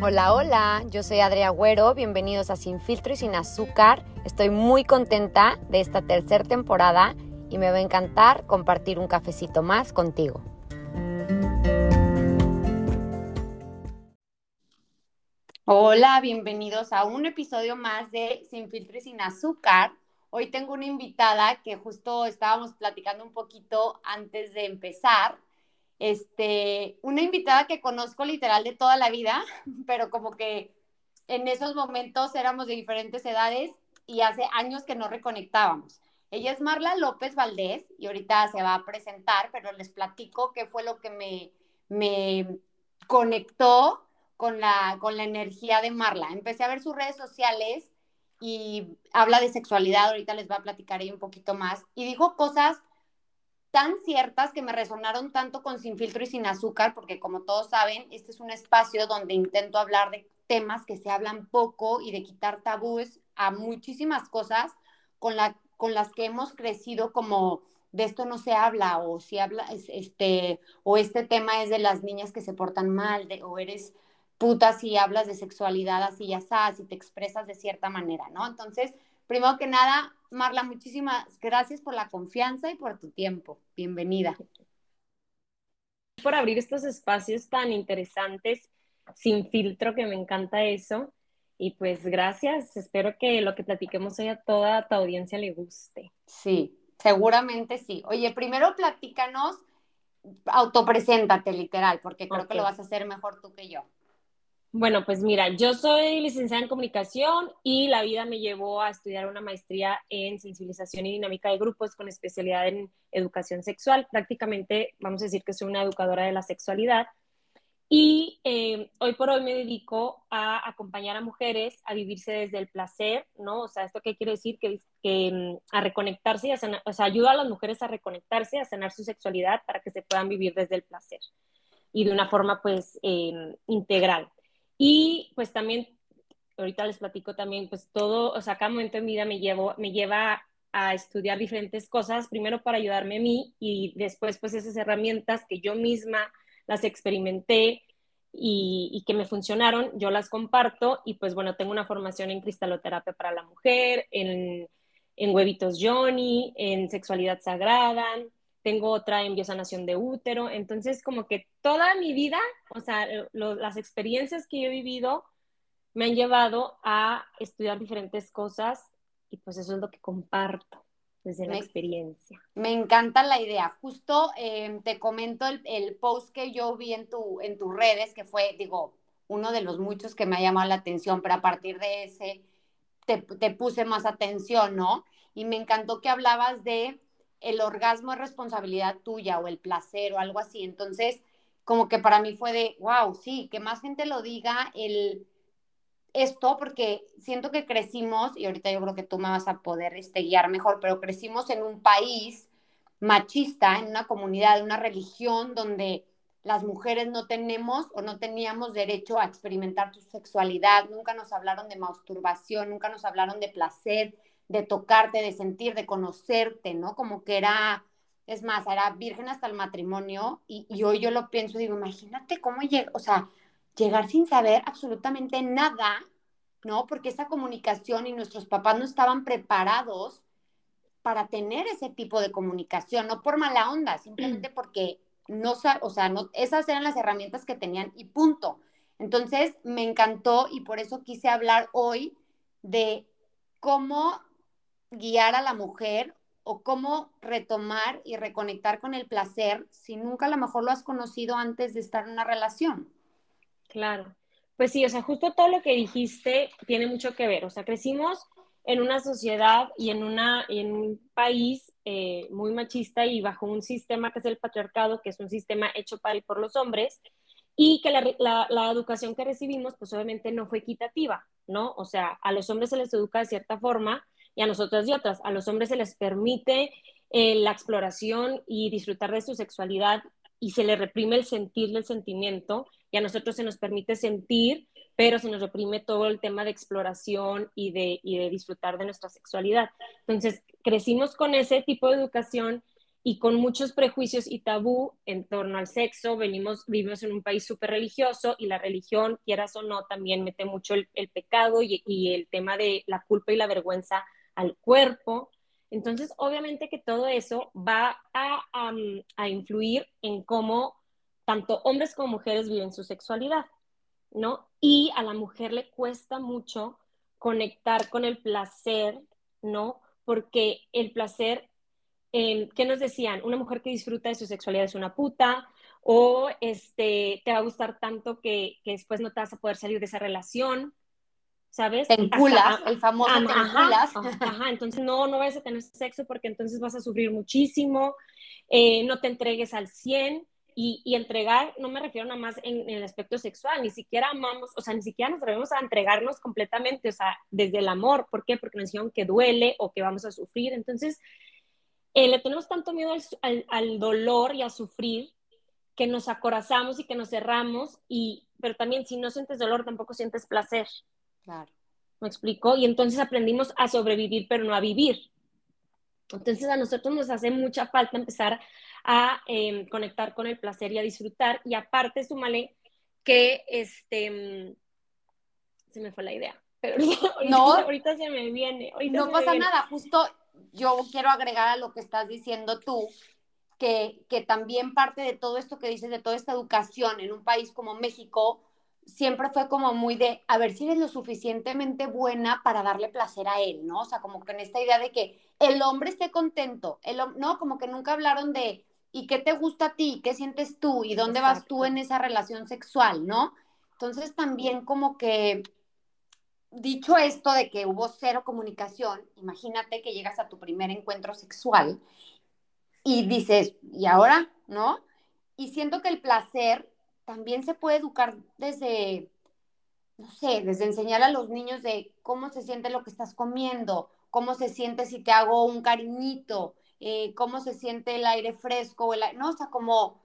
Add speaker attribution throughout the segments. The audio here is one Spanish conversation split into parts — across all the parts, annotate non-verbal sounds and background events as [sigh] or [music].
Speaker 1: Hola, hola, yo soy Adria Agüero, bienvenidos a Sin Filtro y Sin Azúcar. Estoy muy contenta de esta tercera temporada y me va a encantar compartir un cafecito más contigo. Hola, bienvenidos a un episodio más de Sin Filtro y Sin Azúcar. Hoy tengo una invitada que justo estábamos platicando un poquito antes de empezar este, una invitada que conozco literal de toda la vida, [laughs] pero como que en esos momentos éramos de diferentes edades y hace años que no reconectábamos. Ella es Marla López Valdés y ahorita se va a presentar, pero les platico qué fue lo que me, me conectó con la, con la energía de Marla. Empecé a ver sus redes sociales y habla de sexualidad, ahorita les va a platicar ahí un poquito más, y dijo cosas tan ciertas que me resonaron tanto con Sin Filtro y Sin Azúcar, porque como todos saben, este es un espacio donde intento hablar de temas que se hablan poco y de quitar tabúes a muchísimas cosas con, la, con las que hemos crecido como de esto no se habla o si habla este o este tema es de las niñas que se portan mal de, o eres puta si hablas de sexualidad así ya sabes y te expresas de cierta manera, ¿no? Entonces, primero que nada, Marla, muchísimas gracias por la confianza y por tu tiempo. Bienvenida.
Speaker 2: Por abrir estos espacios tan interesantes, sin filtro, que me encanta eso. Y pues gracias, espero que lo que platiquemos hoy a toda tu audiencia le guste.
Speaker 1: Sí, seguramente sí. Oye, primero platícanos, autopreséntate literal, porque creo que lo vas a hacer mejor tú que yo.
Speaker 2: Bueno, pues mira, yo soy licenciada en comunicación y la vida me llevó a estudiar una maestría en sensibilización y dinámica de grupos con especialidad en educación sexual. Prácticamente, vamos a decir que soy una educadora de la sexualidad. Y eh, hoy por hoy me dedico a acompañar a mujeres a vivirse desde el placer, ¿no? O sea, ¿esto qué quiere decir? Que, mm, a reconectarse y a sanar, o sea, ayuda a las mujeres a reconectarse, a sanar su sexualidad para que se puedan vivir desde el placer y de una forma, pues, eh, integral. Y pues también, ahorita les platico también, pues todo, o sea, cada momento en mi vida me, llevo, me lleva a estudiar diferentes cosas, primero para ayudarme a mí y después pues esas herramientas que yo misma las experimenté y, y, que me funcionaron, yo las comparto y pues bueno, tengo una formación en cristaloterapia para la mujer, en, en huevitos Johnny, en sexualidad sagrada, tengo otra en biosanación de útero, entonces como que toda mi vida, o sea, las experiencias que yo he vivido me han llevado a estudiar diferentes cosas y pues eso es lo que comparto desde la experiencia.
Speaker 1: Me encanta la idea. Justo em, te comento el, post que yo vi en, tu, en tus redes, que fue, digo, uno de los muchos que me ha llamado la atención, pero a partir de ese te, te puse más atención, ¿no? Y me encantó que hablabas de el orgasmo es responsabilidad tuya o el placer o algo así. Entonces, como que para mí fue de, wow, sí, que más gente lo diga el esto, porque siento que crecimos, y ahorita yo creo que tú me vas a poder este, guiar mejor, pero crecimos en un país machista, en una comunidad, en una religión donde las mujeres no tenemos o no teníamos derecho a experimentar tu sexualidad, nunca nos hablaron de masturbación, nunca nos hablaron de placer, de tocarte, de sentir, de conocerte, ¿no? Como que era, es más, era virgen hasta el matrimonio y, hoy yo lo pienso y digo, imagínate cómo llega, o sea, llegar sin saber absolutamente nada, ¿no? Porque esa comunicación y nuestros papás no estaban preparados para tener ese tipo de comunicación, no por mala onda, simplemente [clears throat] porque no, o sea, no, esas eran las herramientas que tenían y punto. Entonces, me encantó y por eso quise hablar hoy de cómo guiar a la mujer o cómo retomar y reconectar con el placer si nunca a lo mejor lo has conocido antes de estar en una relación.
Speaker 2: Claro, pues sí, o sea, justo todo lo que dijiste tiene mucho que ver, o sea, crecimos en una sociedad y en, una, en un país eh, muy machista y bajo un sistema que es el patriarcado, que es un sistema hecho para y por los hombres, y que la, la, educación que recibimos, pues obviamente no fue equitativa, ¿no? O sea, a los hombres se les educa de cierta forma y a nosotras y otras. A los hombres se les permite eh, la exploración y disfrutar de su sexualidad y se les reprime el sentir el sentimiento y a nosotros se nos permite sentir, pero se nos reprime todo el tema de exploración y de, y de disfrutar de nuestra sexualidad. Entonces, crecimos con ese tipo de educación y con muchos prejuicios y tabú en torno al sexo. Venimos, vivimos en un país súper religioso y la religión, quieras o no, también mete mucho el, pecado y, y, el tema de la culpa y la vergüenza al cuerpo. Entonces, obviamente que todo eso va a, a influir en cómo tanto hombres como mujeres viven su sexualidad, ¿no? Y a la mujer le cuesta mucho conectar con el placer, ¿no? Porque el placer ¿qué nos decían? Una mujer que disfruta de su sexualidad es una puta, o este, te va a gustar tanto que, que después no te vas a poder salir de esa relación, ¿sabes?
Speaker 1: Te enculas, el famoso te
Speaker 2: enculas. Ajá, entonces no, no vayas a tener sexo porque entonces vas a sufrir muchísimo, eh, no te entregues al 100, y, y, entregar, no me refiero nada más en, en, el aspecto sexual, ni siquiera amamos, o sea, ni siquiera nos atrevemos a entregarnos completamente, o sea, desde el amor, ¿por qué? Porque nos dijeron que duele o que vamos a sufrir, entonces eh, le tenemos tanto miedo al, dolor y a sufrir que nos acorazamos y que nos cerramos, y, pero también si no sientes dolor tampoco sientes placer.
Speaker 1: Claro.
Speaker 2: ¿Me explico? Y entonces aprendimos a sobrevivir, pero no a vivir. Entonces a nosotros nos hace mucha falta empezar a em, conectar con el placer y a disfrutar. Y aparte, súmale que este, mm, se me fue la idea, pero [laughs] no, ahorita se me viene.
Speaker 1: no pasa nada, justo yo quiero agregar a lo que estás diciendo tú, que, que también parte de todo esto que dices, de toda esta educación en un país como México, siempre fue como muy de, a ver si eres lo suficientemente buena para darle placer a él, ¿no? O sea, como que en esta idea de que el hombre esté contento, el, ¿no? Como que nunca hablaron de, ¿y qué te gusta a ti? ¿Qué sientes tú? ¿Y dónde vas tú en esa relación sexual, ¿no? Entonces también como que dicho esto de que hubo cero comunicación, imagínate que llegas a tu primer encuentro sexual y dices, ¿y ahora? ¿No? Y siento que el placer también se puede educar desde, no sé, desde enseñar a los niños de cómo se siente lo que estás comiendo, cómo se siente si te hago un cariñito, eh, cómo se siente el aire fresco, el, no, o sea, como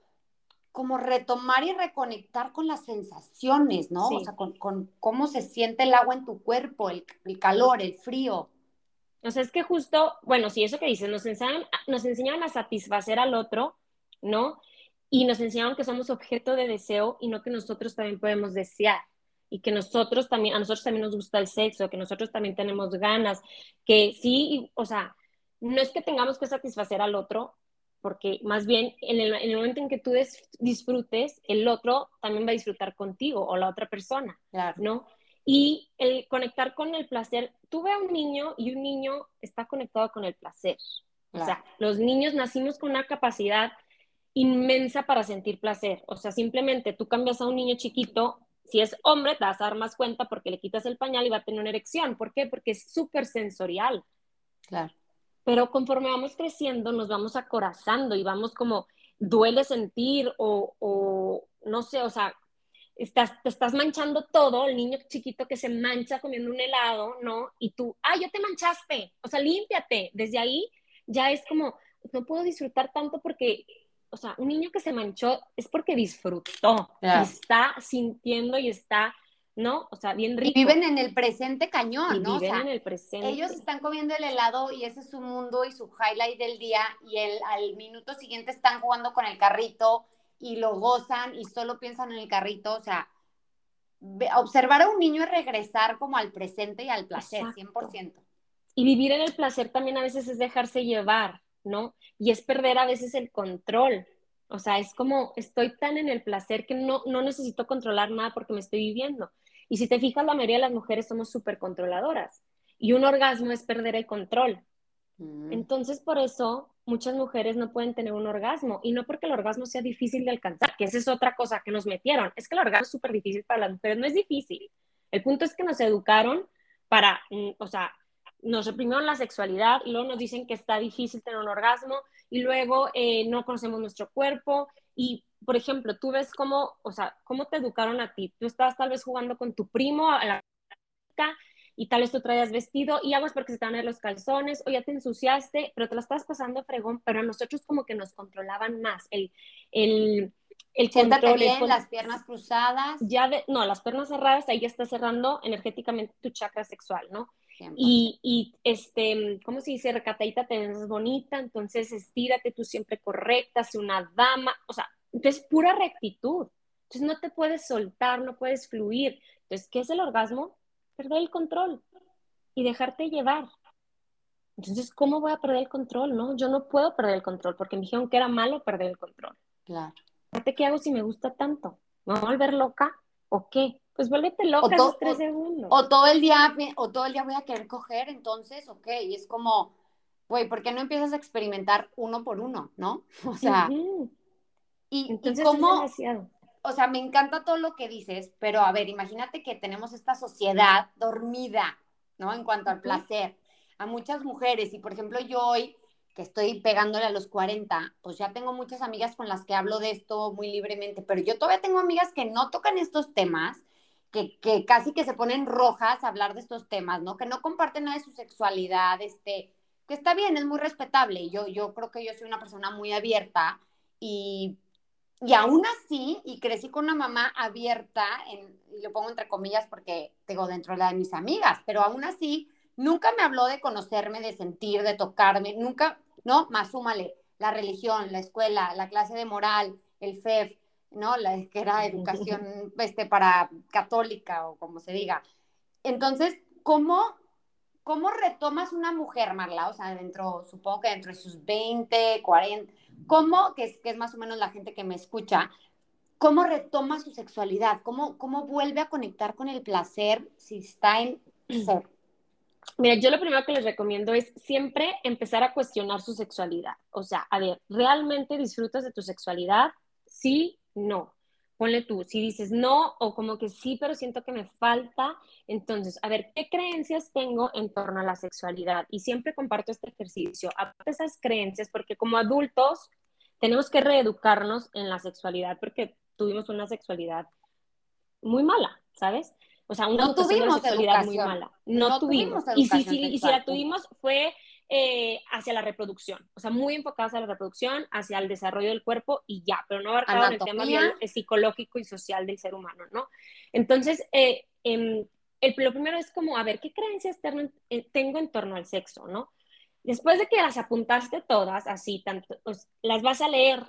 Speaker 1: como retomar y reconectar con las sensaciones, ¿no? O sea, con, cómo se siente el agua en tu cuerpo, el, calor, el frío.
Speaker 2: O sea, es que justo, bueno, sí, eso que dices, nos enseñan, nos enseñan a satisfacer al otro, ¿no? Y nos enseñaron que somos objeto de deseo y no que nosotros también podemos desear. Y que nosotros también, a nosotros también nos gusta el sexo, que nosotros también tenemos ganas, que sí, o sea, no es que tengamos que satisfacer al otro, porque más bien en el, momento en que tú disfrutes, el otro también va a disfrutar contigo o la otra persona, ¿no? Y el conectar con el placer, tú ve a un niño y un niño está conectado con el placer. O sea, los niños nacimos con una capacidad inmensa para sentir placer. O sea, simplemente tú cambias a un niño chiquito, si es hombre, te vas a dar más cuenta porque le quitas el pañal y va a tener una erección. ¿Por qué? Porque es súper sensorial.
Speaker 1: Claro.
Speaker 2: Pero conforme vamos creciendo, nos vamos acorazando y vamos como, duele sentir o, o no sé, o sea, estás, te estás manchando todo, el niño chiquito que se mancha comiendo un helado, ¿no? Y tú, ay, ya te manchaste, o sea, límpiate. Desde ahí ya es como, no puedo disfrutar tanto porque, o sea, un niño que se manchó es porque disfrutó, está sintiendo y está ¿no? O sea, bien rico.
Speaker 1: Y viven en el presente cañón, ¿no?
Speaker 2: Viven en el presente.
Speaker 1: Ellos están comiendo el helado y ese es su mundo y su highlight del día y el, al minuto siguiente están jugando con el carrito y lo gozan y solo piensan en el carrito, o sea, observar a un niño es regresar como al presente y al placer, 100%.
Speaker 2: Y vivir en el placer también a veces es dejarse llevar, ¿no? Y es perder a veces el control. O sea, es como estoy tan en el placer que no, no necesito controlar nada porque me estoy viviendo. Y si te fijas, la mayoría de las mujeres somos súper controladoras. Y un orgasmo es perder el control. Mm. Entonces, por eso muchas mujeres no pueden tener un orgasmo. Y no porque el orgasmo sea difícil de alcanzar, que esa es otra cosa que nos metieron. Es que el orgasmo es súper difícil para las mujeres. No es difícil. El punto es que nos educaron para, mm, o sea, nos reprimieron la sexualidad luego nos dicen que está difícil tener un orgasmo y luego eh, no conocemos nuestro cuerpo y por ejemplo, tú ves cómo, o sea, cómo te educaron a ti. Tú estabas tal vez jugando con tu primo a la y tal vez tú traías vestido y aguas porque se te van a ver los calzones o ya te ensuciaste, pero te la estás pasando fregón, pero a nosotros como que nos controlaban más el, el,
Speaker 1: el control. bien, las piernas cruzadas.
Speaker 2: Ya de, no, las piernas cerradas, ahí ya está cerrando energéticamente tu chakra sexual, ¿no? Y, y, este, ¿cómo se dice? Recatadita te ves bonita, entonces estírate tú siempre correcta, sé una dama, o sea, entonces pura rectitud. Entonces no te puedes soltar, no puedes fluir. Entonces, ¿qué es el orgasmo? Perder el control y dejarte llevar. Entonces, ¿cómo voy a perder el control? No, yo no puedo perder el control porque me dijeron que era malo perder el control.
Speaker 1: Claro.
Speaker 2: ¿Qué hago si me gusta tanto? ¿Me voy a volver loca o qué? Pues vuélvete loca en tres segundos.
Speaker 1: O todo el día, o todo el día voy a querer coger, entonces, ok, y es como, güey, ¿por qué no empiezas a experimentar uno por uno, no? [laughs] O sea, y, entonces cómo, o sea, me encanta todo lo que dices, pero a ver, imagínate que tenemos esta sociedad dormida, ¿no? En cuanto al placer. A muchas mujeres, y por ejemplo yo hoy, que estoy pegándole a los 40, pues ya tengo muchas amigas con las que hablo de esto muy libremente, pero yo todavía tengo amigas que no tocan estos temas, que, casi que se ponen rojas a hablar de estos temas, ¿no? Que no comparten nada de su sexualidad, este, que está bien, es muy respetable. Yo, yo creo que yo soy una persona muy abierta y, y aún así, y crecí con una mamá abierta, en, y lo pongo entre comillas porque tengo dentro de la de mis amigas, pero aún así, nunca me habló de conocerme, de sentir, de tocarme, nunca, ¿no? Más súmale la religión, la escuela, la clase de moral, el FEF, ¿no? La que era educación [laughs] este, para católica o como se diga. Entonces, ¿cómo, ¿cómo retomas una mujer, Marla? O sea, dentro, supongo que dentro de sus 20, 40, ¿cómo, que es, que es más o menos la gente que me escucha, cómo retoma su sexualidad? ¿Cómo, cómo vuelve a conectar con el placer si está en ser? [clears throat]
Speaker 2: Mira, yo lo primero que les recomiendo es siempre empezar a cuestionar su sexualidad. O sea, a ver, ¿realmente disfrutas de tu sexualidad? Sí, no. Ponle tú, si dices no o como que sí, pero siento que me falta, entonces, a ver, ¿qué creencias tengo en torno a la sexualidad? Y siempre comparto este ejercicio, aparte esas creencias, porque como adultos tenemos que reeducarnos en la sexualidad porque tuvimos una sexualidad muy mala, ¿sabes? O sea, una
Speaker 1: no tuvimos sexualidad muy
Speaker 2: mala. No, tuvimos. y, si, si, si, la tuvimos fue eh, hacia la reproducción, o sea, muy enfocada hacia la reproducción, hacia el desarrollo del cuerpo y ya, pero no abarcado en el tema psicológico y social del ser humano, ¿no? Entonces, eh, em, el, lo primero es como, a ver, ¿qué creencias eh, tengo en torno al sexo, ¿no? Después de que las apuntaste todas, así, tanto, pues, las vas a leer.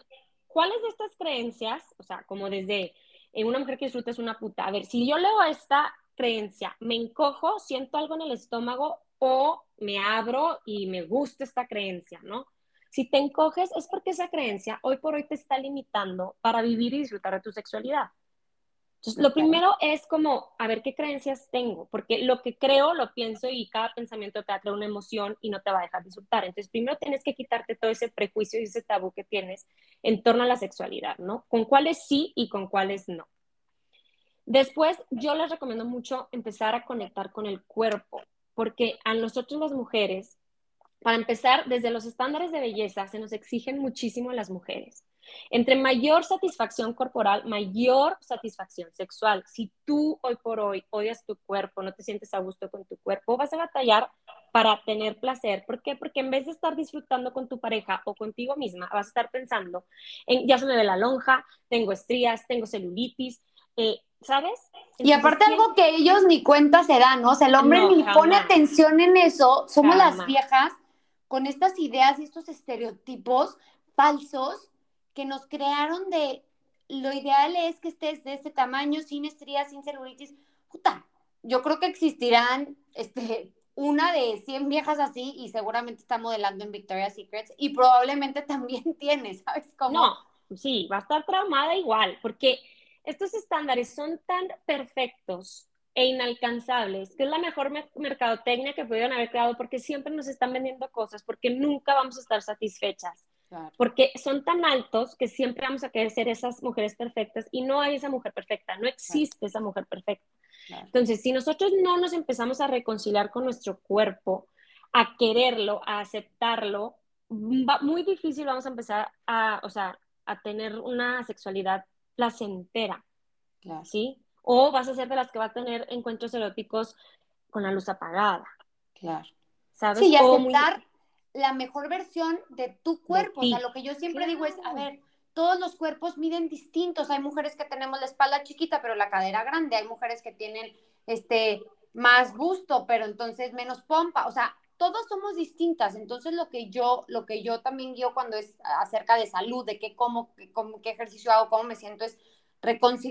Speaker 2: ¿Cuáles de estas creencias, o sea, como desde una mujer que disfruta es una puta. A ver, si yo leo esta creencia, me encojo, siento algo en el estómago o me abro y me gusta esta creencia, ¿no? Si te encoges es porque esa creencia hoy por hoy te está limitando para vivir y disfrutar de tu sexualidad. Entonces, lo primero es como, a ver qué creencias tengo, porque lo que creo, lo pienso y cada pensamiento te va a crear una emoción y no te va a dejar disfrutar. Entonces, primero tienes que quitarte todo ese prejuicio y ese tabú que tienes en torno a la sexualidad, ¿no? Con cuáles sí y con cuáles no. Después, yo les recomiendo mucho empezar a conectar con el cuerpo, porque a nosotros las mujeres, para empezar, desde los estándares de belleza se nos exigen muchísimo las mujeres. Entre mayor satisfacción corporal, mayor satisfacción sexual. Si tú hoy por hoy odias tu cuerpo, no te sientes a gusto con tu cuerpo, vas a batallar para tener placer. ¿Por qué? Porque en vez de estar disfrutando con tu pareja o contigo misma, vas a estar pensando en, ya se me ve la lonja, tengo estrías, tengo celulitis, eh, ¿sabes?
Speaker 1: y aparte algo que ellos ni cuenta se dan, ¿no? O sea, el hombre ni pone atención en eso. Somos las viejas con estas ideas y estos estereotipos falsos que nos crearon de lo ideal es que estés de este tamaño, sin estrías, sin celulitis. Puta, yo creo que existirán este, una de 100 viejas así y seguramente está modelando en Victoria's Secrets y probablemente también [laughs] tiene, ¿sabes cómo?
Speaker 2: No, sí, va a estar traumada igual, porque estos estándares son tan perfectos e inalcanzables, que es la mejor mercadotecnia que pudieron haber creado porque siempre nos están vendiendo cosas, porque nunca vamos a estar satisfechas. Porque son tan altos que siempre vamos a querer ser esas mujeres perfectas y no hay esa mujer perfecta, no existe esa mujer perfecta. Entonces, si nosotros no nos empezamos a reconciliar con nuestro cuerpo, a quererlo, a aceptarlo, muy difícil vamos a empezar a, o sea, a tener una sexualidad placentera, ¿sí? O vas a ser de las que va a tener encuentros eróticos con la luz apagada.
Speaker 1: Claro. ¿Sabes? Sí, y aceptar la mejor versión de tu cuerpo. o sea, lo que yo siempre digo es, a ver, todos los cuerpos miden distintos. Hay mujeres que tenemos la espalda chiquita, pero la cadera grande. Hay mujeres que tienen este más busto, pero entonces menos pompa. O sea, todos somos distintas. Entonces, lo que yo, lo que yo también guío cuando es acerca de salud, de qué como, qué, qué ejercicio hago, cómo me siento, es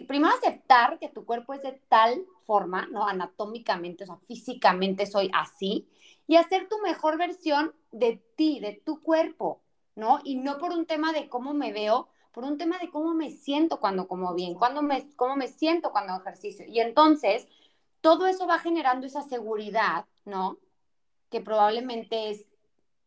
Speaker 1: primero aceptar que tu cuerpo es de tal forma, ¿no? Anatómicamente, o sea, físicamente soy así, y hacer tu mejor versión de ti, de tu cuerpo, ¿no? Y no por un tema de cómo me veo, por un tema de cómo me siento cuando como bien, cuando me, cómo me siento cuando ejercicio. Y entonces, todo eso va generando esa seguridad, ¿no? Que probablemente es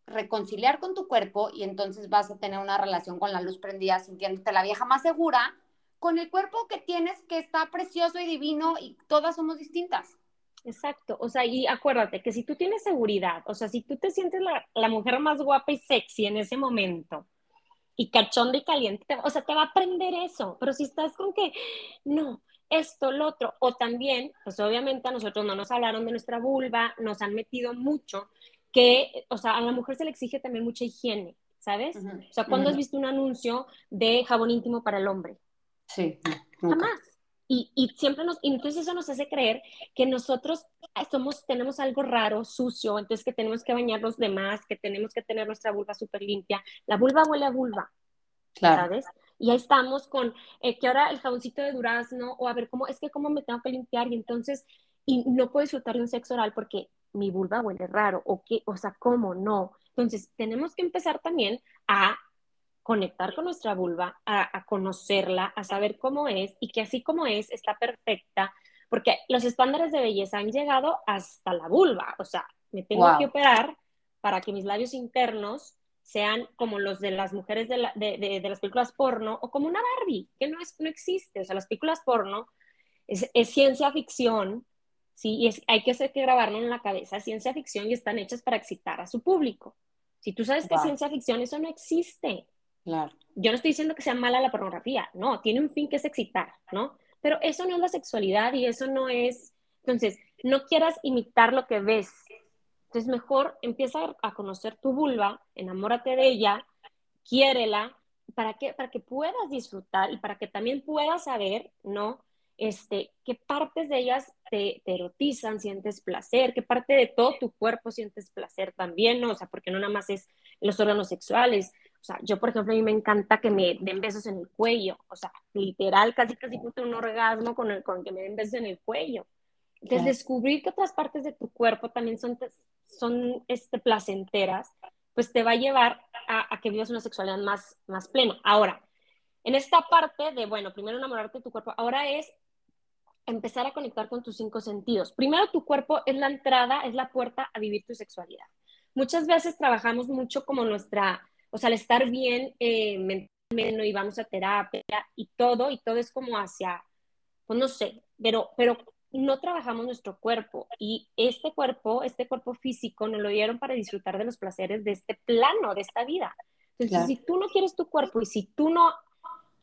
Speaker 1: reconciliar con tu cuerpo y entonces vas a tener una relación con la luz prendida, sintiéndote la vieja más segura, con el cuerpo que tienes que está precioso y divino y todas somos distintas.
Speaker 2: Exacto, o sea, y acuérdate que si tú tienes seguridad, o sea, si tú te sientes la, mujer más guapa y sexy en ese momento, y cachonda y caliente, o sea, te va a aprender eso, pero si estás con que, no, esto, lo otro, o también, pues obviamente a nosotros no nos hablaron de nuestra vulva, nos han metido mucho, que, o sea, a la mujer se le exige también mucha higiene, ¿sabes? O sea, cuando has visto un anuncio de jabón íntimo para el hombre?
Speaker 1: Sí.
Speaker 2: Jamás. Y, y, siempre nos, y entonces eso nos hace creer que nosotros somos, tenemos algo raro, sucio, entonces que tenemos que bañarnos de más, que tenemos que tener nuestra vulva súper limpia. La vulva huele a vulva, claro. ¿sabes? Y ahí estamos con eh, que ahora el jaboncito de durazno, o a ver, ¿cómo es que cómo me tengo que limpiar? Y entonces, y no puedo disfrutar de un sexo oral porque mi vulva huele raro, o qué, o sea, ¿cómo no? Entonces, tenemos que empezar también a conectar con nuestra vulva, a, conocerla, a saber cómo es y que así como es, está perfecta, porque los estándares de belleza han llegado hasta la vulva, o sea, me tengo que operar para que mis labios internos sean como los de las mujeres de, de, las películas porno o como una Barbie, que no, es, no existe, o sea, las películas porno es, es ciencia ficción, ¿sí? Y es, hay que hacer que grabarlo en la cabeza, ciencia ficción y están hechas para excitar a su público. Si tú sabes que es ciencia ficción, eso no existe. Yo no estoy diciendo que sea mala la pornografía, no, tiene un fin que es excitar, ¿no? Pero eso no es la sexualidad y eso no es... Entonces, no quieras imitar lo que ves. Entonces, mejor empieza a conocer tu vulva, enamórate de ella, quiérela, para que, para que puedas disfrutar y para que también puedas saber, ¿no? Este, qué partes de ellas te, te, erotizan, sientes placer, qué parte de todo tu cuerpo sientes placer también, ¿no? O sea, porque no nada más es los órganos sexuales, o sea, yo, por ejemplo, a mí me encanta que me den besos en el cuello. O sea, literal, casi casi puto un orgasmo con, el, con que me den besos en el cuello. Entonces, descubrir que otras partes de tu cuerpo también son, son este, placenteras, pues te va a llevar a, que vivas una sexualidad más, más plena. Ahora, en esta parte de, bueno, primero enamorarte de tu cuerpo, ahora es empezar a conectar con tus cinco sentidos. Primero, tu cuerpo es la entrada, es la puerta a vivir tu sexualidad. Muchas veces trabajamos mucho como nuestra o sea, al estar bien eh, mentalmente y vamos a terapia y todo, y todo es como hacia, pues no sé, pero, pero no trabajamos nuestro cuerpo y este cuerpo, este cuerpo físico, nos lo dieron para disfrutar de los placeres de este plano, de esta vida. Entonces, si tú no quieres tu cuerpo y si tú no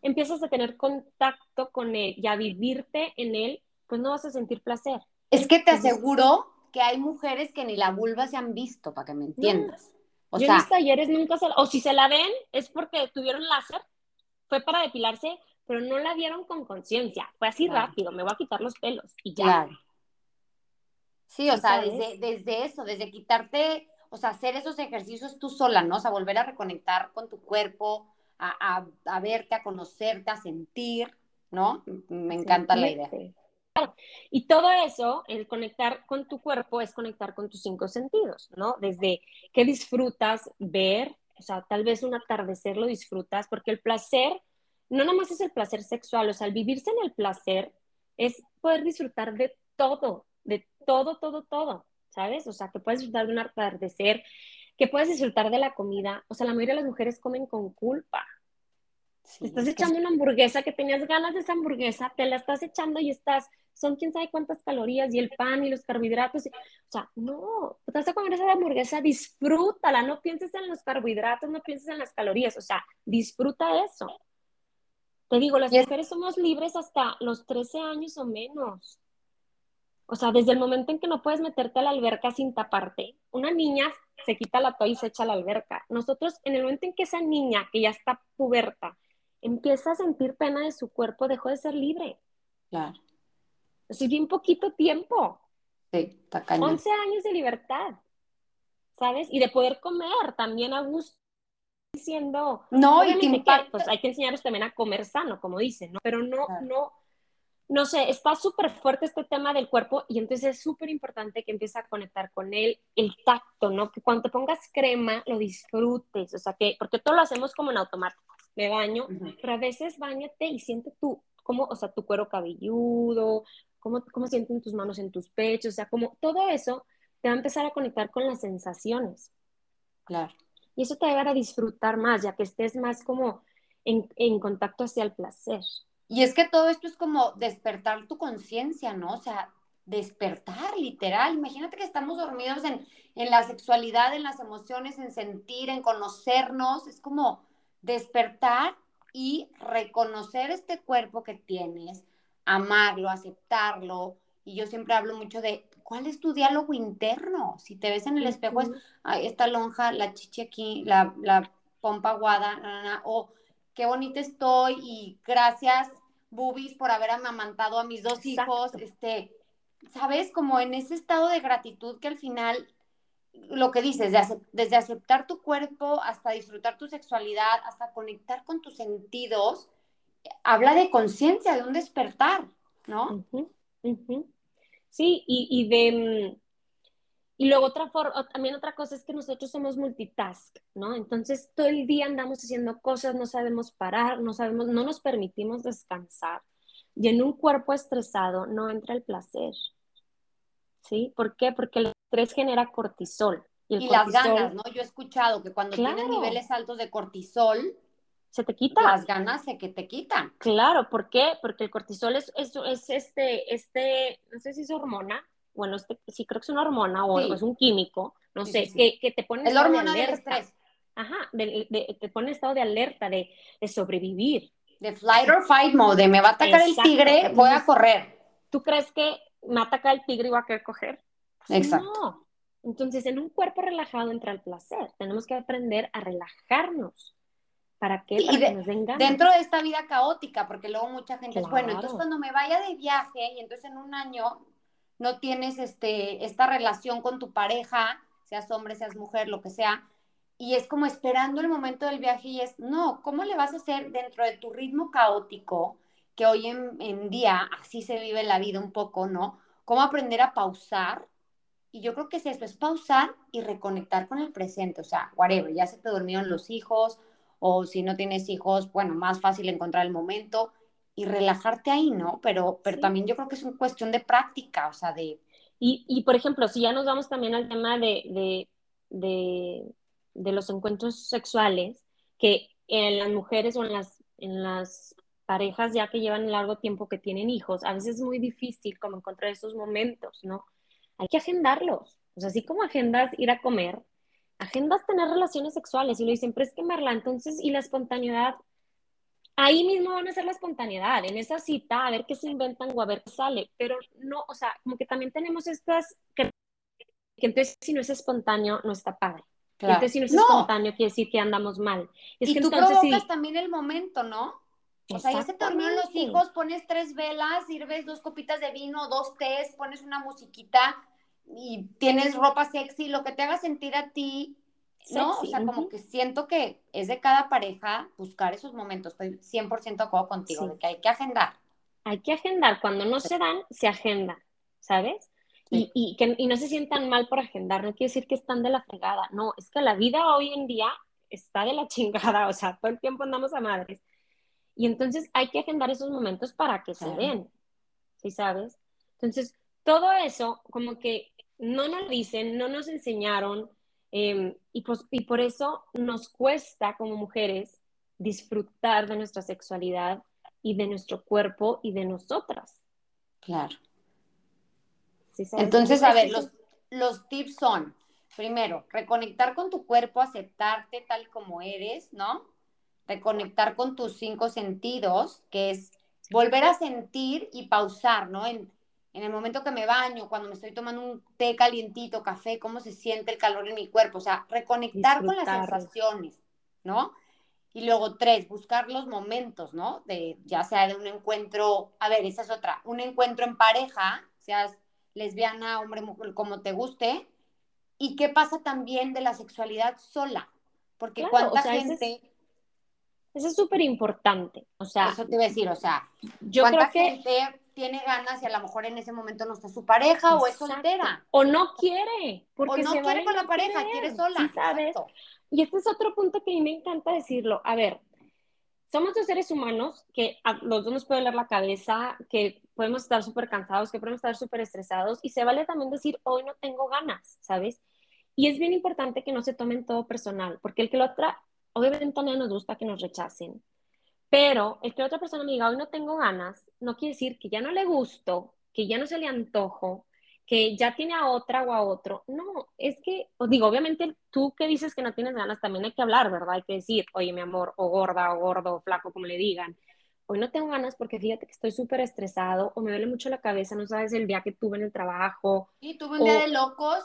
Speaker 2: empiezas a tener contacto con él y a vivirte en él, pues no vas a sentir placer.
Speaker 1: Es que te aseguro que hay mujeres que ni la vulva se han visto, para que me entiendas.
Speaker 2: O Yo en mis talleres nunca se, o si se la ven, es porque tuvieron láser, fue para depilarse, pero no la vieron con conciencia. Fue así rápido, me voy a quitar los pelos y ya.
Speaker 1: Sí, o sea, desde, desde eso, desde quitarte, o sea, hacer esos ejercicios tú sola, ¿no? O sea, volver a reconectar con tu cuerpo, a, a, verte, a conocerte, a sentir, ¿no? Me encanta la idea.
Speaker 2: Y todo eso, el conectar con tu cuerpo es conectar con tus cinco sentidos, ¿no? Desde que disfrutas ver, o sea, tal vez un atardecer lo disfrutas, porque el placer no nada más es el placer sexual, o sea, el vivirse en el placer es poder disfrutar de todo, de todo, todo, todo, ¿sabes? O sea, que puedes disfrutar de un atardecer, que puedes disfrutar de la comida, o sea, la mayoría de las mujeres comen con culpa, te estás echando una hamburguesa que tenías ganas de esa hamburguesa, te la estás echando y estás, son quién sabe cuántas calorías y el pan y los carbohidratos. o sea, no, te vas a comer esa hamburguesa, disfrútala, no pienses en los carbohidratos, no pienses en las calorías, o sea, disfruta eso. Te digo, las mujeres somos libres hasta los 13 años o menos. O sea, desde el momento en que no puedes meterte a la alberca sin taparte, una niña se quita la toalla y se echa a la alberca. Nosotros, en el momento en que esa niña que ya está puberta empieza a sentir pena de su cuerpo, dejó de ser libre.
Speaker 1: Claro.
Speaker 2: Así bien poquito tiempo.
Speaker 1: Sí, está cañón.
Speaker 2: 11 años de libertad, ¿sabes? Y de poder comer también a gusto diciendo,
Speaker 1: no, y que
Speaker 2: pues hay que enseñarles también a comer sano, como dicen, ¿no? Pero no, no, no sé, está súper fuerte este tema del cuerpo y entonces es súper importante que empieces a conectar con él, el tacto, ¿no? Que cuando te pongas crema lo disfrutes, o sea, que, porque todo lo hacemos como en automático, me baño, pero a veces bañate y siente tú, como, o sea, tu cuero cabelludo, cómo, cómo sienten tus manos en tus pechos, o sea, como todo eso te va a empezar a conectar con las sensaciones.
Speaker 1: Claro.
Speaker 2: Y eso te va a disfrutar más, ya que estés más como en, en contacto hacia el placer.
Speaker 1: Y es que todo esto es como despertar tu conciencia, ¿no? O sea, despertar, literal. Imagínate que estamos dormidos en, en, la sexualidad, en las emociones, en sentir, en conocernos. Es como despertar y reconocer este cuerpo que tienes, amarlo, aceptarlo. Y yo siempre hablo mucho de cuál es tu diálogo interno. Si te ves en el espejo, es esta lonja, la chichi aquí, la, la pompa aguada, o qué bonita estoy y gracias, boobies, por haber amamantado a mis dos hijos. Este, ¿sabes? Como en ese estado de gratitud que al final, lo que dices, desde aceptar tu cuerpo hasta disfrutar tu sexualidad, hasta conectar con tus sentidos, habla de conciencia, de un despertar, ¿no?
Speaker 2: Sí, y, y de y luego otra forma, también otra cosa es que nosotros somos multitask, ¿no? Entonces todo el día andamos haciendo cosas, no sabemos parar, no sabemos, no nos permitimos descansar. Y en un cuerpo estresado no entra el placer. ¿Sí? ¿Por qué? Porque el estrés genera cortisol.
Speaker 1: Y, las ganas, ¿no? Yo he escuchado que cuando tienes niveles altos de cortisol,
Speaker 2: se te quita.
Speaker 1: Las ganas se que te quitan.
Speaker 2: Claro, ¿por qué? Porque el cortisol es, es, es este, este, no sé si es hormona, bueno, este, sí creo que es una hormona o es un químico, no sé, Que, que, te pone
Speaker 1: en estado de alerta.
Speaker 2: Ajá, te pone en estado de alerta, de, de, sobrevivir.
Speaker 1: De flight or fight mode, me va a atacar el tigre, voy a correr.
Speaker 2: ¿Tú crees que me ataca el tigre y voy a querer coger?
Speaker 1: Exacto.
Speaker 2: No. Entonces, en un cuerpo relajado entra el placer. Tenemos que aprender a relajarnos. ¿Para qué? Para que nos den ganas.
Speaker 1: Dentro de esta vida caótica, porque luego mucha gente es, bueno, entonces cuando me vaya de viaje y entonces en un año no tienes este, esta relación con tu pareja, seas hombre, seas mujer, lo que sea, y es como esperando el momento del viaje y es, no, ¿cómo le vas a hacer dentro de tu ritmo caótico, que hoy en, día así se vive la vida un poco, ¿no? ¿Cómo aprender a pausar? Y yo creo que es eso, es pausar y reconectar con el presente, o sea, whatever, ya se te durmieron los hijos, o si no tienes hijos, bueno, más fácil encontrar el momento, y relajarte ahí, ¿no? Pero, pero también yo creo que es una cuestión de práctica, o sea, de...
Speaker 2: Y, y por ejemplo, si ya nos vamos también al tema de, de, de, de, los encuentros sexuales, que en las mujeres o en las, en las parejas ya que llevan largo tiempo que tienen hijos, a veces es muy difícil como encontrar esos momentos, ¿no? Hay que agendarlos. O sea, así como agendas ir a comer, agendas tener relaciones sexuales. Y lo dicen, pero es que Marla, entonces, ¿y la espontaneidad? ahí mismo van a ser la espontaneidad, en esa cita, a ver qué se inventan o a ver qué sale, pero no, o sea, como que también tenemos estas, que, entonces si no es espontáneo, no está padre. Entonces si no es espontáneo, quiere decir que andamos mal.
Speaker 1: y tú provocas también el momento, ¿no? O sea, ya se te durmieron los hijos, pones tres velas, sirves dos copitas de vino, dos tés, pones una musiquita y tienes ropa sexy, lo que te haga sentir a ti ¿no? o sea, como que siento que es de cada pareja buscar esos momentos. Estoy 100% de acuerdo contigo, de que hay que agendar.
Speaker 2: Hay que agendar. Cuando no se dan, se agenda, ¿sabes? Y, y, que, y no se sientan mal por agendar, no quiere decir que están de la fregada. No, es que la vida hoy en día está de la [laughs] chingada, o sea, todo el tiempo andamos a madres. Y entonces hay que agendar esos momentos para que se den, ¿sí sabes? Entonces, todo eso, como que no nos dicen, no nos enseñaron, Em, y, pues, y por eso nos cuesta como mujeres disfrutar de nuestra sexualidad y de nuestro cuerpo y de nosotras.
Speaker 1: Claro. Entonces, a ver, los, los tips son, primero, reconectar con tu cuerpo, aceptarte tal como eres, ¿no? Reconectar con tus cinco sentidos, que es volver a sentir y pausar, ¿no? En, en el momento que me baño, cuando me estoy tomando un té calientito, café, cómo se siente el calor en mi cuerpo, o sea, reconectar con las sensaciones, ¿no? Y luego tres, buscar los momentos, ¿no? De ya sea de un encuentro, a ver, esa es otra, un encuentro en pareja, seas lesbiana, hombre, mujer, como te guste. ¿Y qué pasa también de la sexualidad sola? Porque cuánta gente...
Speaker 2: Eso es súper importante. O sea,
Speaker 1: eso te iba a decir, o sea, yo ¿cuánta creo que... tiene ganas y a lo mejor en ese momento no está su pareja o es soltera?
Speaker 2: O no quiere.
Speaker 1: Porque o no quiere con la pareja, quiere sola.
Speaker 2: Sí, ¿sabes? Y este es otro punto que a mí me encanta decirlo. A ver, somos dos seres humanos que a los dos nos puede doler la cabeza, que podemos estar súper cansados, que podemos estar súper estresados y se vale también decir, hoy no tengo ganas, ¿sabes? Y es bien importante que no se tomen todo personal, porque el que la otra, obviamente a nos gusta que nos rechacen, pero el que otra persona me diga, hoy no tengo ganas, no quiere decir que ya no le gusto, que ya no se le antojo, que ya tiene a otra o a otro. No, es que, os digo, obviamente tú que dices que no tienes ganas, también hay que hablar, ¿verdad? Hay que decir, oye, mi amor, o gorda, o gordo, o flaco, como le digan. Hoy no tengo ganas porque fíjate que estoy súper estresado o me duele mucho la cabeza, no sabes el día que tuve en el trabajo.
Speaker 1: Y tuve un día de locos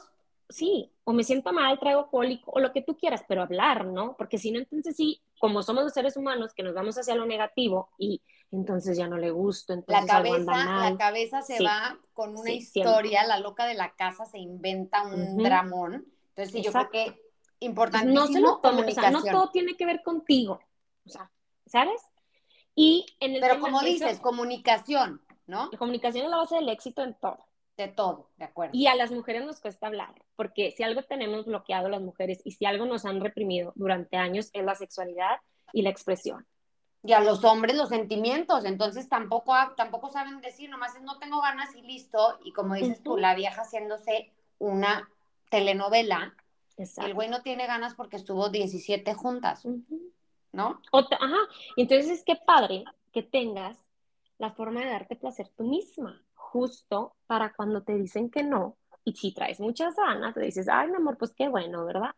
Speaker 2: sí, o me siento mal, traigo cólico, o lo que tú quieras, pero hablar, ¿no? Porque si no, entonces sí, como somos los seres humanos que nos vamos hacia lo negativo y entonces ya no le gusto, entonces
Speaker 1: la cabeza, La cabeza se va con una historia, la loca de la casa se inventa un dramón. Entonces sí, yo creo que importantísimo
Speaker 2: no se lo tomes, o sea, no todo tiene que ver contigo, o sea, ¿sabes? Y
Speaker 1: en el Pero como dices, comunicación, ¿no?
Speaker 2: La comunicación es la base del éxito en todo
Speaker 1: de todo, de acuerdo.
Speaker 2: Y a las mujeres nos cuesta hablar, porque si algo tenemos bloqueado las mujeres y si algo nos han reprimido durante años es la sexualidad y la expresión.
Speaker 1: Y a los hombres los sentimientos, entonces tampoco, tampoco saben decir, nomás es no tengo ganas y listo, y como dices tú, la vieja haciéndose una telenovela, el güey no tiene ganas porque estuvo 17 juntas, ¿no?
Speaker 2: ajá, y entonces es que padre que tengas la forma de darte placer tú misma justo para cuando te dicen que no, y si traes muchas ganas, te dices, ay, mi amor, pues qué bueno, ¿verdad?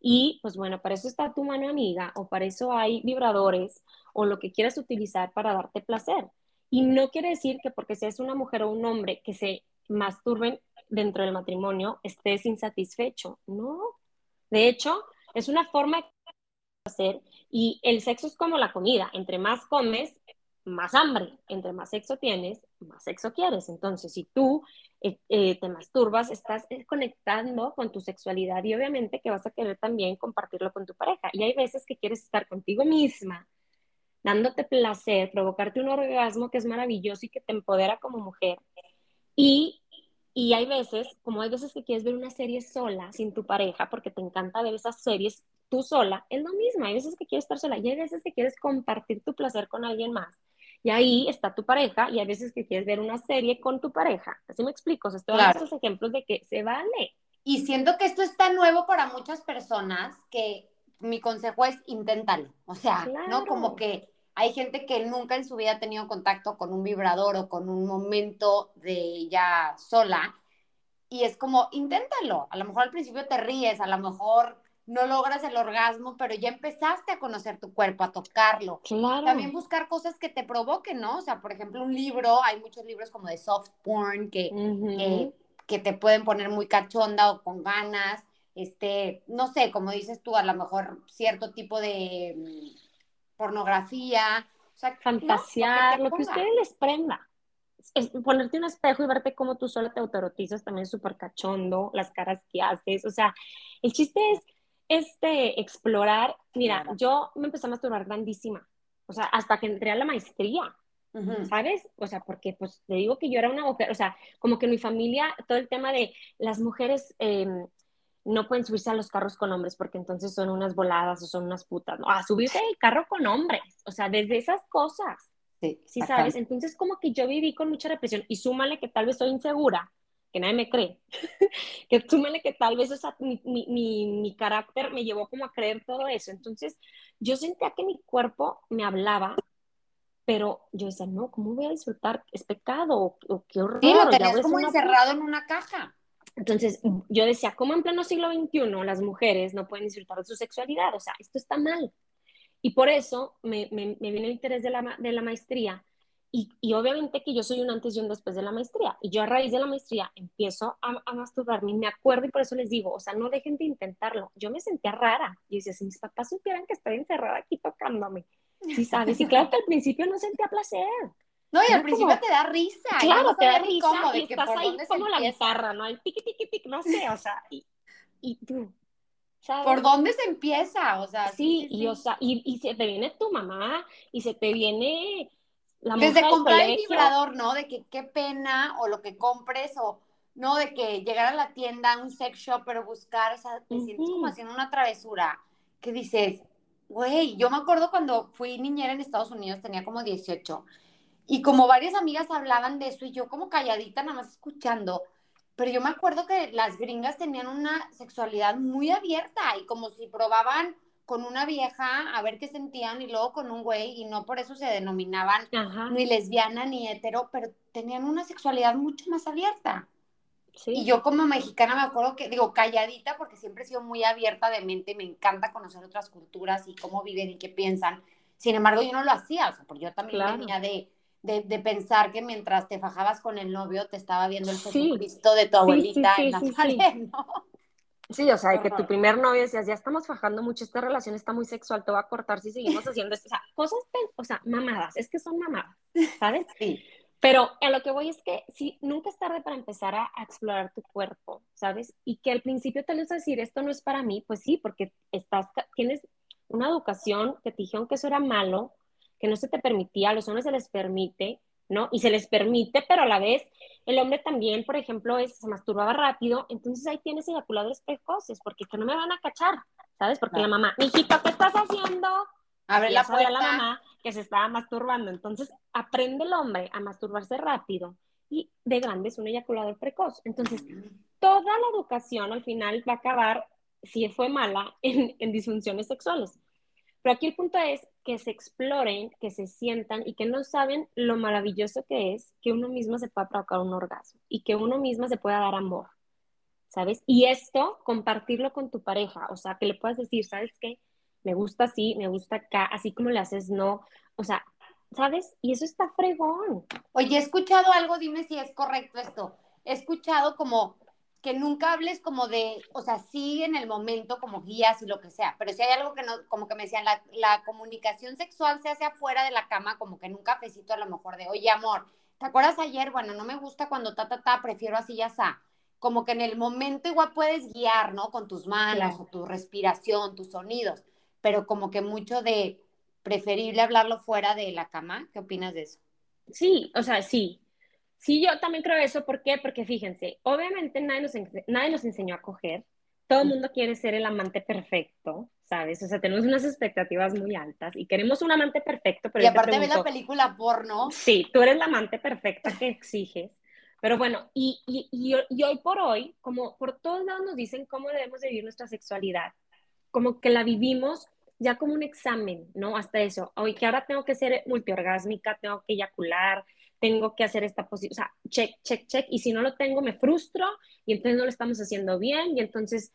Speaker 2: Y pues bueno, para eso está tu mano amiga o para eso hay vibradores o lo que quieras utilizar para darte placer. Y no quiere decir que porque seas una mujer o un hombre que se masturben dentro del matrimonio estés insatisfecho, ¿no? De hecho, es una forma de hacer y el sexo es como la comida, entre más comes, más hambre, entre más sexo tienes, más sexo quieres. Entonces, si tú eh, eh, te masturbas, estás eh, conectando con tu sexualidad y obviamente que vas a querer también compartirlo con tu pareja. Y hay veces que quieres estar contigo misma, dándote placer, provocarte un orgasmo que es maravilloso y que te empodera como mujer. Y, y hay veces, como hay veces que quieres ver una serie sola, sin tu pareja, porque te encanta ver esas series tú sola, es lo mismo. Hay veces que quieres estar sola y hay veces que quieres compartir tu placer con alguien más. Y ahí está tu pareja y hay veces que quieres ver una serie con tu pareja. Así me explico. O sea, estoy dando estos ejemplos de que se vale.
Speaker 1: Y siento que esto es tan nuevo para muchas personas que mi consejo es inténtalo. O sea, ¿no? Como que hay gente que nunca en su vida ha tenido contacto con un vibrador o con un momento de ella sola. Y es como, inténtalo. A lo mejor al principio te ríes, a lo mejor no logras el orgasmo, pero ya empezaste a conocer tu cuerpo, a tocarlo.
Speaker 2: Claro.
Speaker 1: También buscar cosas que te provoquen, ¿no? O sea, por ejemplo, un libro, hay muchos libros como de soft porn que, que, te pueden poner muy cachonda o con ganas. Este, no sé, como dices tú, a lo mejor cierto tipo de mm, pornografía. O sea,
Speaker 2: Fantasear, lo que ustedes les prenda. Es ponerte un espejo y verte cómo tú solo te autorotizas también súper cachondo, las caras que haces. O sea, el chiste es este, explorar, mira, yo me empecé a masturbar grandísima, o sea, hasta que entré a la maestría, ¿sabes? O sea, porque pues le digo que yo era una mujer, o sea, como que en mi familia, todo el tema de las mujeres em, no pueden subirse a los carros con hombres porque entonces son unas voladas o son unas putas, ¿no? A subirse el carro con hombres, o sea, desde esas cosas. Sí, sí ¿sabes? Entonces como que yo viví con mucha represión y súmale que tal vez soy insegura, que nadie me cree, [laughs] que súmele que tal vez mi, mi, mi, carácter me llevó como a creer todo eso. Entonces, yo sentía que mi cuerpo me hablaba, pero yo decía, no, ¿cómo voy a disfrutar? Es pecado, o, qué horror.
Speaker 1: Sí, lo tenías como encerrado en una caja.
Speaker 2: Entonces, yo decía, ¿cómo en pleno siglo XXI las mujeres no pueden disfrutar de su sexualidad? O sea, esto está mal. Y por eso me, me, me vino el interés de la, de la maestría, y, y, obviamente que yo soy un antes y un después de la maestría. Y yo a raíz de la maestría empiezo a, a masturbarme y me acuerdo y por eso les digo, o sea, no dejen de intentarlo. Yo me sentía rara. Y decía, si mis papás supieran que estoy encerrada aquí tocándome. Sí, sabes. Y claro que al principio no sentía placer.
Speaker 1: No, y al principio te da risa.
Speaker 2: Claro, te da risa y estás ahí como la guitarra, ¿no? El tiqui, tiqui, tiqui, no sé, o sea, y, y tú,
Speaker 1: ¿sabes? ¿Por dónde se empieza? O sea,
Speaker 2: sí, y, o sea, y, y se te viene tu mamá, y se te viene
Speaker 1: la Desde comprar el vibrador, ¿no? De que qué pena, o lo que compres, o no, de que llegar a la tienda, un sex shop, pero buscar, o sea, te sientes como haciendo una travesura, que dices, güey, yo me acuerdo cuando fui niñera en Estados Unidos, tenía como 18, y como varias amigas hablaban de eso, y yo como calladita, nada más escuchando, pero yo me acuerdo que las gringas tenían una sexualidad muy abierta, y como si probaban con una vieja a ver qué sentían y luego con un güey y no por eso se denominaban ni lesbiana ni hetero, pero tenían una sexualidad mucho más abierta. Y yo como mexicana me acuerdo que, digo, calladita, porque siempre he sido muy abierta de mente, me encanta conocer otras culturas y cómo viven y qué piensan. Sin embargo, yo no lo hacía, o sea, porque yo también venía de, de, pensar que mientras te fajabas con el novio te estaba viendo el Jesucristo de tu abuelita en la pared, ¿no?
Speaker 2: Sí, o sea, de que tu primer novio decías, ya estamos fajando mucho, esta relación está muy sexual, te va a cortar si seguimos haciendo esto. O sea, cosas, o sea, mamadas, es que son mamadas, ¿sabes? Sí. Pero a lo que voy es que sí, nunca es tarde para empezar a, explorar tu cuerpo, ¿sabes? Y que al principio te a decir, esto no es para mí, pues sí, porque estás, tienes una educación que te dijeron que eso era malo, que no se te permitía, a los hombres se les permite, ¿no? Y se les permite, pero a la vez el hombre también, por ejemplo, es, se masturbaba rápido, entonces ahí tienes eyaculadores precoces, porque que no me van a cachar, ¿sabes? Porque la mamá, hijita, ¿qué estás haciendo?
Speaker 1: Abre la puerta.
Speaker 2: la mamá que se estaba masturbando. Entonces, aprende el hombre a masturbarse rápido y de grande es un eyaculador precoz. Entonces, toda la educación al final va a acabar, si fue mala, [laughs] en, en disfunciones sexuales. Pero aquí el punto es que se exploren, que se sientan y que no saben lo maravilloso que es que uno mismo se pueda provocar un orgasmo y que uno mismo se pueda dar amor, ¿sabes? Y esto, compartirlo con tu pareja, o sea, que le puedas decir, ¿sabes qué? me gusta así, me gusta acá, así como le haces no, o sea, ¿sabes? Y eso está fregón.
Speaker 1: Oye, he escuchado algo, dime si es correcto esto. He escuchado como que nunca hables como de, o sea, sí en el momento como guías y lo que sea, pero si hay algo que no, como que me decían, la, la comunicación sexual se hace afuera de la cama, como que en un cafecito a lo mejor de, oye, amor, ¿te acuerdas ayer? Bueno, no me gusta cuando ta, ta, ta, prefiero así ya está. Como que en el momento igual puedes guiar, ¿no? Con tus manos o tu respiración, tus sonidos pero como que mucho de preferible hablarlo fuera de la cama. ¿Qué opinas de eso?
Speaker 2: Sí, o sea, sí. Sí, yo también creo eso. ¿Por qué? Porque fíjense, obviamente nadie nos, nadie nos enseñó a coger. Todo el mundo quiere ser el amante perfecto, ¿sabes? O sea, tenemos unas expectativas muy altas y queremos un amante perfecto. Pero
Speaker 1: y aparte ve la película porno.
Speaker 2: Sí, tú eres la amante perfecta que exiges. Pero bueno, y, y, y, hoy por hoy, como por todos lados nos dicen cómo debemos vivir nuestra sexualidad, como que la vivimos ya como un examen, ¿no? Hasta eso. Hoy que ahora tengo que ser multiorgásmica, tengo que eyacular, tengo que hacer esta posición, o sea, check, check, check. Y si no lo tengo, me frustro y entonces no lo estamos haciendo bien y entonces,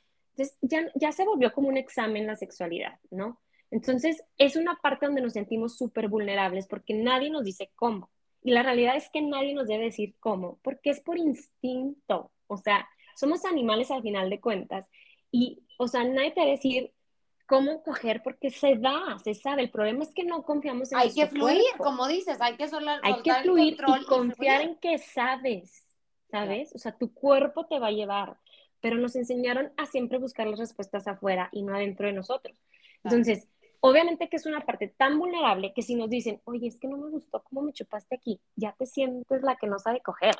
Speaker 2: ya, ya se volvió como un examen la sexualidad, ¿no? Entonces, es una parte donde nos sentimos súper vulnerables porque nadie nos dice cómo. Y la realidad es que nadie nos debe decir cómo, porque es por instinto. O sea, somos animales al final de cuentas. Y, o sea, nadie te debe decir, cómo coger porque se da, se sabe. El problema es que no confiamos en
Speaker 1: Hay que fluir, como dices, hay que solo
Speaker 2: Hay que fluir y confiar en que sabes, ¿sabes? O sea, tu cuerpo te va a llevar, pero nos enseñaron a siempre buscar las respuestas afuera y no adentro de nosotros. Entonces, obviamente que es una parte tan vulnerable que si nos dicen, oye, es que no me gustó cómo me chupaste aquí, ya te sientes la que no sabe coger.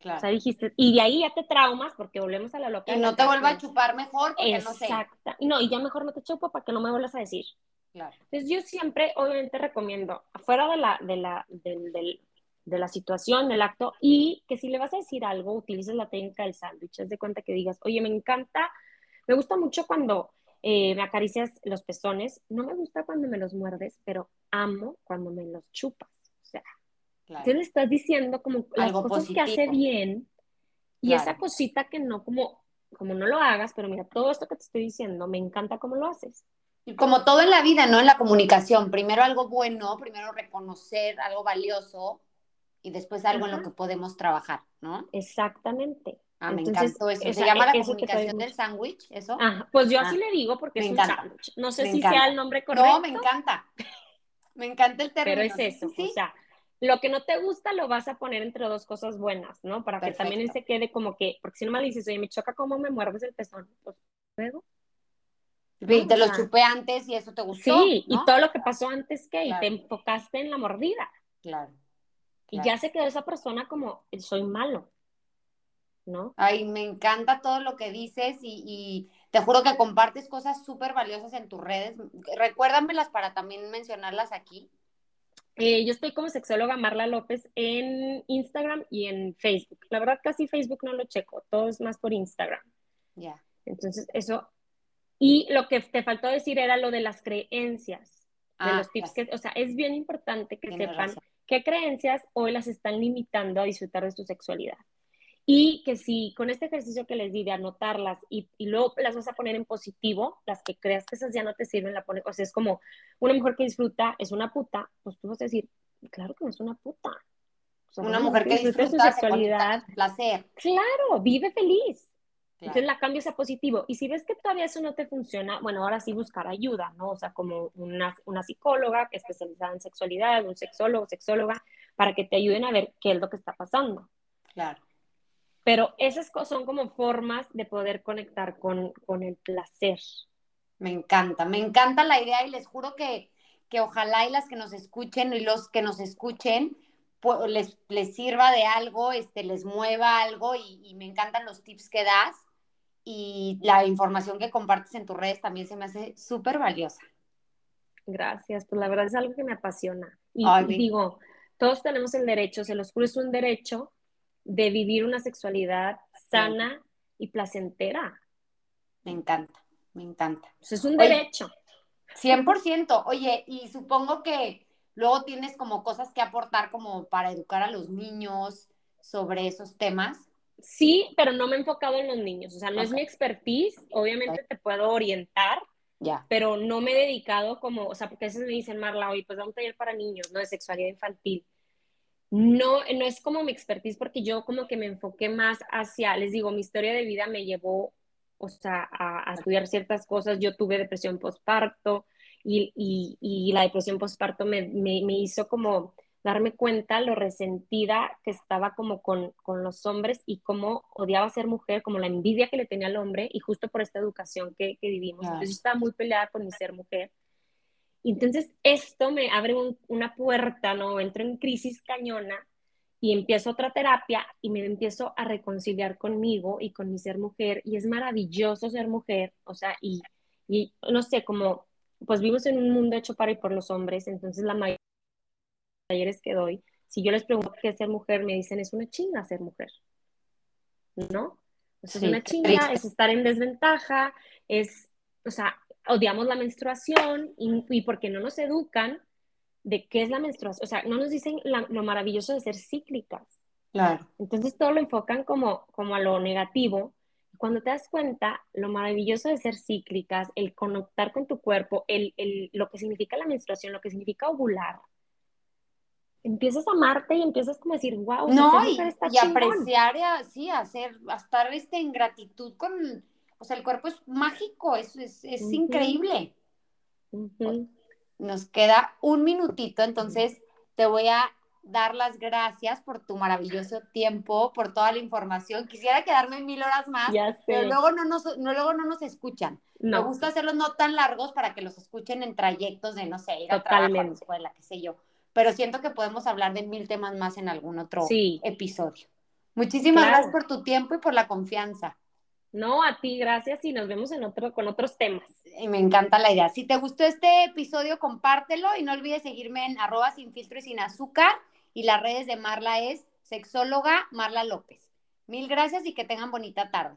Speaker 2: Claro. O sea, dijiste, y de ahí ya te traumas porque volvemos a la loca.
Speaker 1: Y no te vuelva a chupar mejor porque no sé.
Speaker 2: Exacto. Y no, y ya mejor no te chupo para que no me vuelvas a decir. Claro. Entonces yo siempre, obviamente, recomiendo, afuera de la, de la, de la situación, del acto, y que si le vas a decir algo, utilices la técnica del sándwich. Haz de cuenta que digas, oye, me encanta, me gusta mucho cuando eh, me acaricias los pezones, no me gusta cuando me los muerdes, pero amo cuando me los chupas. O sea, Claro. le estás diciendo como las cosas que hace bien y esa cosita que no, como, como no lo hagas, pero mira, todo esto que te estoy diciendo, me encanta cómo lo haces.
Speaker 1: Como todo en la vida, ¿no? En la comunicación, primero algo bueno, primero reconocer algo valioso y después algo en lo que podemos trabajar, ¿no?
Speaker 2: Exactamente.
Speaker 1: Ah, me encantó eso. ¿Se llama la comunicación del sándwich? ¿Eso?
Speaker 2: pues yo así ah, le digo porque es un sándwich. No sé si sea el nombre correcto.
Speaker 1: No, me encanta. [laughs] Me encanta el término.
Speaker 2: Pero es eso, o sea, lo que no te gusta lo vas a poner entre dos cosas buenas, ¿no? Para que también él se quede como que, porque si no me dices, oye, me choca cómo me muerdes el pezón, pues luego.
Speaker 1: Y te lo chupé antes y eso te gustó.
Speaker 2: Sí, y todo lo que pasó antes que, y te enfocaste en la mordida.
Speaker 1: Claro,
Speaker 2: Y ya se quedó esa persona como, soy malo, ¿no?
Speaker 1: Ay, me encanta todo lo que dices y, y te juro que compartes cosas súper valiosas en tus redes. Recuérdamelas para también mencionarlas aquí.
Speaker 2: Eh, yo estoy como sexóloga Marla López en Instagram y en Facebook. La verdad casi Facebook no lo checo, todo es más por Instagram.
Speaker 1: Ya.
Speaker 2: Entonces, eso. Y lo que te faltó decir era lo de las creencias, de
Speaker 1: Ah,
Speaker 2: los tips que, o sea, es bien importante que
Speaker 1: Tienes
Speaker 2: sepan
Speaker 1: razón.
Speaker 2: qué creencias hoy las están limitando a disfrutar de su sexualidad. Y que si con este ejercicio que les di de anotarlas y, y luego las vas a poner en positivo, las que creas que esas ya no te sirven, la pones, o sea, es como una mujer que disfruta es una puta, pues tú vas a decir, claro que no es una puta. O sea,
Speaker 1: Una mujer que
Speaker 2: disfruta su sexualidad,
Speaker 1: placer.
Speaker 2: claro, vive feliz.
Speaker 1: Claro.
Speaker 2: Entonces la cambias a positivo. Y si ves que todavía eso no te funciona, bueno, ahora sí buscar ayuda, ¿no? O sea, como una, una psicóloga que es especializada en sexualidad, un sexólogo, sexóloga, para que te ayuden a ver qué es lo que está pasando.
Speaker 1: Claro.
Speaker 2: Pero esas son como formas de poder conectar con, con el placer.
Speaker 1: Me encanta, me encanta la idea y les juro que, que ojalá y las que nos escuchen y los que nos escuchen les, les sirva de algo, este, les mueva algo y, y me encantan los tips que das y la información que compartes en tus redes también se me hace súper valiosa.
Speaker 2: Gracias, pues la verdad es algo que me apasiona. Y,
Speaker 1: Ay,
Speaker 2: digo, todos tenemos el derecho, se los juro, es un derecho de vivir una sexualidad sana y placentera.
Speaker 1: Me encanta, me encanta.
Speaker 2: Sea, es un
Speaker 1: Oye,
Speaker 2: derecho.
Speaker 1: 100%. Oye, y supongo que luego tienes como cosas que aportar como para educar a los niños sobre esos temas.
Speaker 2: Sí, pero no me he enfocado en los niños. O sea, no es mi expertise. Obviamente te puedo orientar,
Speaker 1: Ya.
Speaker 2: pero no me he dedicado como, o sea, porque a veces me dicen, Marla, oye, pues da un taller para niños, ¿no? De sexualidad infantil. No, no es como mi expertise porque yo como que me enfoqué más hacia, les digo, mi historia de vida me llevó, o sea, a, a estudiar ciertas cosas. Yo tuve depresión postparto y, y, y la depresión postparto me, me, me hizo como darme cuenta lo resentida que estaba como con, con los hombres y cómo odiaba ser mujer, como la envidia que le tenía al hombre y justo por esta educación que, que vivimos. Entonces yo estaba muy peleada con mi ser mujer. Y entonces esto me abre un- una puerta, ¿no? Entro en crisis cañona y empiezo otra terapia y me empiezo a reconciliar conmigo y con mi ser mujer y es maravilloso ser mujer, o sea, y, y no sé, como pues vivimos en un mundo hecho para y por los hombres, entonces la mayoría de talleres que doy, si yo les pregunto qué es ser mujer, me dicen es una chinga ser mujer, ¿no?
Speaker 1: Sí,
Speaker 2: es una chinga, es estar en desventaja, es, o sea, odiamos la menstruación y, y porque no nos educan de qué es la menstruación, o sea, no nos dicen la- lo maravilloso de ser cíclicas.
Speaker 1: Claro.
Speaker 2: Entonces todo lo enfocan como, como a lo negativo. Cuando te das cuenta, lo maravilloso de ser cíclicas, el conectar con tu cuerpo, el, el- lo que significa la menstruación, lo que significa ovular, empiezas a amarte y empiezas como a decir, wow,
Speaker 1: No, y, y
Speaker 2: chingón".
Speaker 1: apreciar, y a- sí, hacer, a estar este, en gratitud con, o sea, el cuerpo es mágico, es, es, es increíble. Nos queda un minutito, entonces te voy a dar las gracias por tu maravilloso tiempo, por toda la información. Quisiera quedarme mil horas más, pero luego no nos, no, luego no nos escuchan. Me
Speaker 2: No,
Speaker 1: gusta hacerlos no tan largos para que los escuchen en trayectos de, no sé, ir a trabajo, a la
Speaker 2: Totalmente.
Speaker 1: escuela, qué sé yo. Pero siento que podemos hablar de mil temas más en algún otro
Speaker 2: Sí.
Speaker 1: episodio. Muchísimas
Speaker 2: Claro.
Speaker 1: gracias por tu tiempo y por la confianza.
Speaker 2: No, a ti, gracias y nos vemos en otro, con otros temas.
Speaker 1: Y me encanta la idea. Si te gustó este episodio, compártelo y no olvides seguirme en arroba sin filtro y sin azúcar. Y las redes de Marla es sexóloga Marla López. Mil gracias y que tengan bonita tarde.